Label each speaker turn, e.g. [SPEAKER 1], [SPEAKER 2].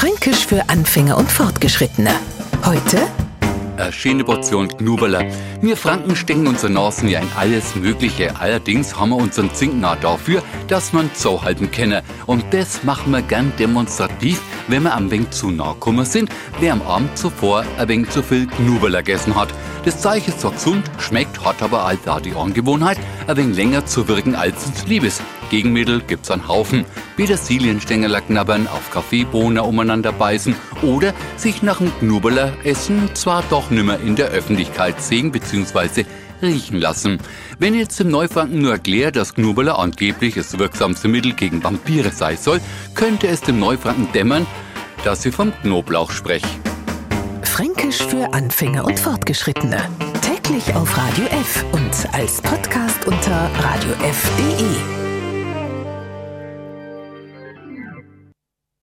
[SPEAKER 1] Fränkisch für Anfänger und Fortgeschrittene. Heute
[SPEAKER 2] eine schöne Portion Knuberler. Wir Franken stecken unsere Nasen ja in alles Mögliche. Allerdings haben wir unseren Zinkner dafür, dass man zuhalten kenne. Und das machen wir gern demonstrativ, wenn wir am wenig zu nah gekommen sind, wer am Abend zuvor ein wenig zu viel Knuberler gegessen hat. Das Zeug ist zwar gesund, schmeckt, hat aber all da die Angewohnheit, ein wenig länger zu wirken als uns Liebes. Gegenmittel gibt's einen Haufen. Petersilienstängel knabbern, auf Kaffeebohnen umeinander beißen oder sich nach dem Knubbeler essen zwar doch nimmer in der Öffentlichkeit sehen bzw. riechen lassen. Wenn jetzt im Neufranken nur erklärt, dass Knubbeler angeblich das wirksamste Mittel gegen Vampire sei soll, könnte es dem Neufranken dämmern, dass sie vom Knoblauch spreche.
[SPEAKER 1] Fränkisch für Anfänger und Fortgeschrittene. Täglich auf Radio F und als Podcast unter radiof.de.